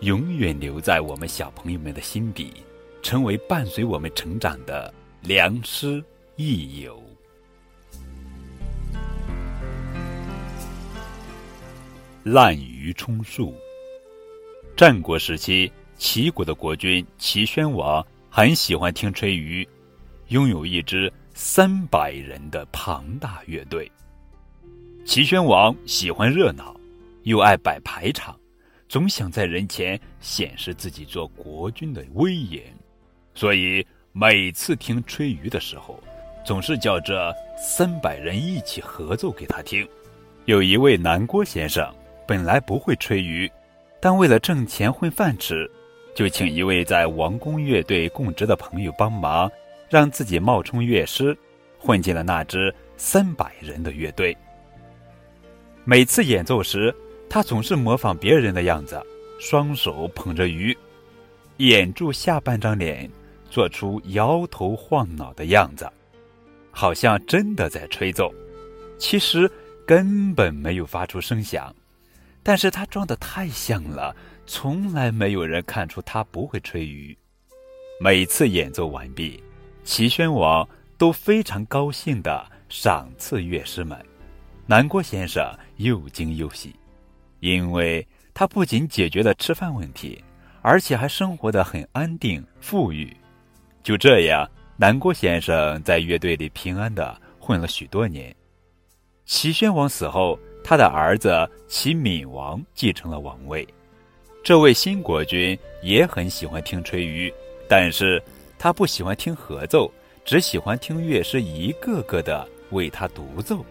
永远留在我们小朋友们的心底，成为伴随我们成长的良师益友。滥竽充数。战国时期，齐国的国君齐宣王很喜欢听吹竽，拥有一支三百人的庞大乐队。齐宣王喜欢热闹，又爱摆排场。总想在人前显示自己做国君的威严，所以每次听吹竽的时候，总是叫这三百人一起合奏给他听。有一位南郭先生，本来不会吹竽，但为了挣钱混饭吃，就请一位在王宫乐队供职的朋友帮忙，让自己冒充乐师，混进了那支三百人的乐队。每次演奏时，他总是模仿别人的样子，双手捧着鱼，掩住下半张脸，做出摇头晃脑的样子，好像真的在吹奏，其实根本没有发出声响。但是他装的太像了，从来没有人看出他不会吹鱼。每次演奏完毕，齐宣王都非常高兴的赏赐乐师们，南郭先生又惊又喜。因为他不仅解决了吃饭问题，而且还生活的很安定富裕。就这样，南郭先生在乐队里平安的混了许多年。齐宣王死后，他的儿子齐闵王继承了王位。这位新国君也很喜欢听吹竽，但是他不喜欢听合奏，只喜欢听乐师一个个的为他独奏。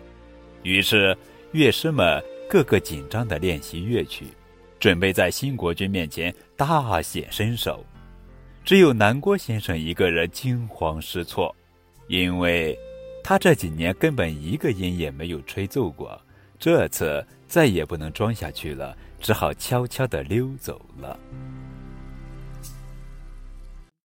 于是，乐师们。个个紧张的练习乐曲，准备在新国君面前大显身手。只有南郭先生一个人惊慌失措，因为他这几年根本一个音也没有吹奏过。这次再也不能装下去了，只好悄悄地溜走了。